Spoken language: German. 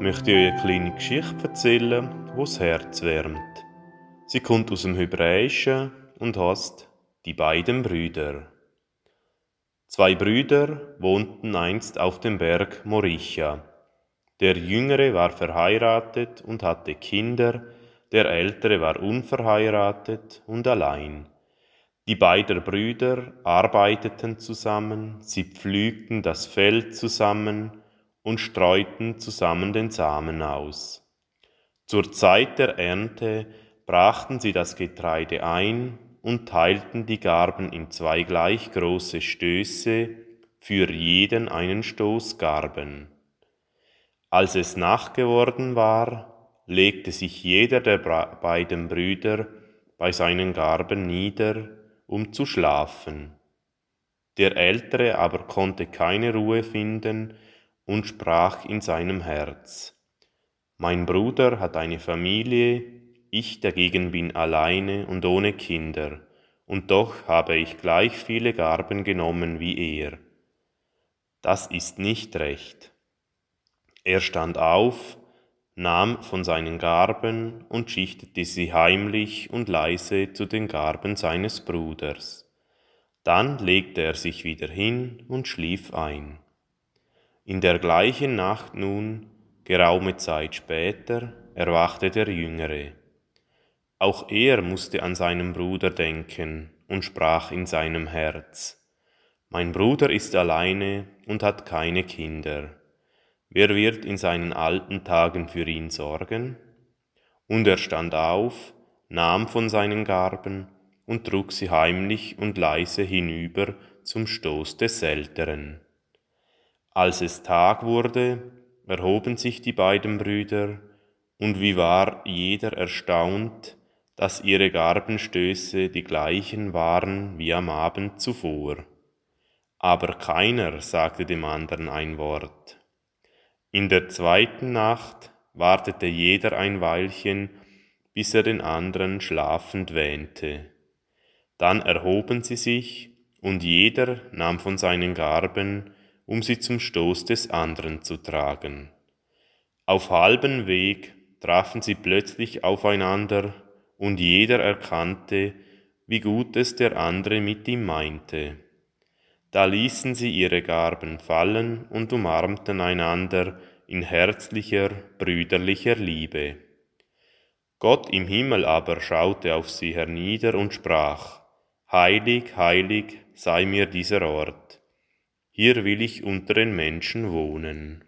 möchte ich euch eine kleine Geschichte erzählen, wo das Herz wärmt. Sie kommt aus dem Hebräischen und heißt Die beiden Brüder. Zwei Brüder wohnten einst auf dem Berg Moricha. Der Jüngere war verheiratet und hatte Kinder, der Ältere war unverheiratet und allein. Die beiden Brüder arbeiteten zusammen, sie pflügten das Feld zusammen und streuten zusammen den Samen aus. Zur Zeit der Ernte brachten sie das Getreide ein und teilten die Garben in zwei gleich große Stöße, für jeden einen Stoß Garben. Als es Nacht geworden war, legte sich jeder der beiden Brüder bei seinen Garben nieder, um zu schlafen. Der Ältere aber konnte keine Ruhe finden und sprach in seinem Herz, Mein Bruder hat eine Familie, ich dagegen bin alleine und ohne Kinder, und doch habe ich gleich viele Garben genommen wie er. Das ist nicht recht. Er stand auf, nahm von seinen Garben und schichtete sie heimlich und leise zu den Garben seines Bruders. Dann legte er sich wieder hin und schlief ein. In der gleichen Nacht nun, geraume Zeit später, erwachte der Jüngere. Auch er musste an seinen Bruder denken und sprach in seinem Herz, Mein Bruder ist alleine und hat keine Kinder. Wer wird in seinen alten Tagen für ihn sorgen? Und er stand auf, nahm von seinen Garben und trug sie heimlich und leise hinüber zum Stoß des Älteren. Als es Tag wurde, erhoben sich die beiden Brüder, und wie war jeder erstaunt, dass ihre Garbenstöße die gleichen waren wie am Abend zuvor. Aber keiner sagte dem anderen ein Wort. In der zweiten Nacht wartete jeder ein Weilchen, bis er den anderen schlafend wähnte. Dann erhoben sie sich, und jeder nahm von seinen Garben um sie zum Stoß des anderen zu tragen. Auf halbem Weg trafen sie plötzlich aufeinander, und jeder erkannte, wie gut es der andere mit ihm meinte. Da ließen sie ihre Garben fallen und umarmten einander in herzlicher, brüderlicher Liebe. Gott im Himmel aber schaute auf sie hernieder und sprach, Heilig, heilig sei mir dieser Ort hier will ich unter den Menschen wohnen.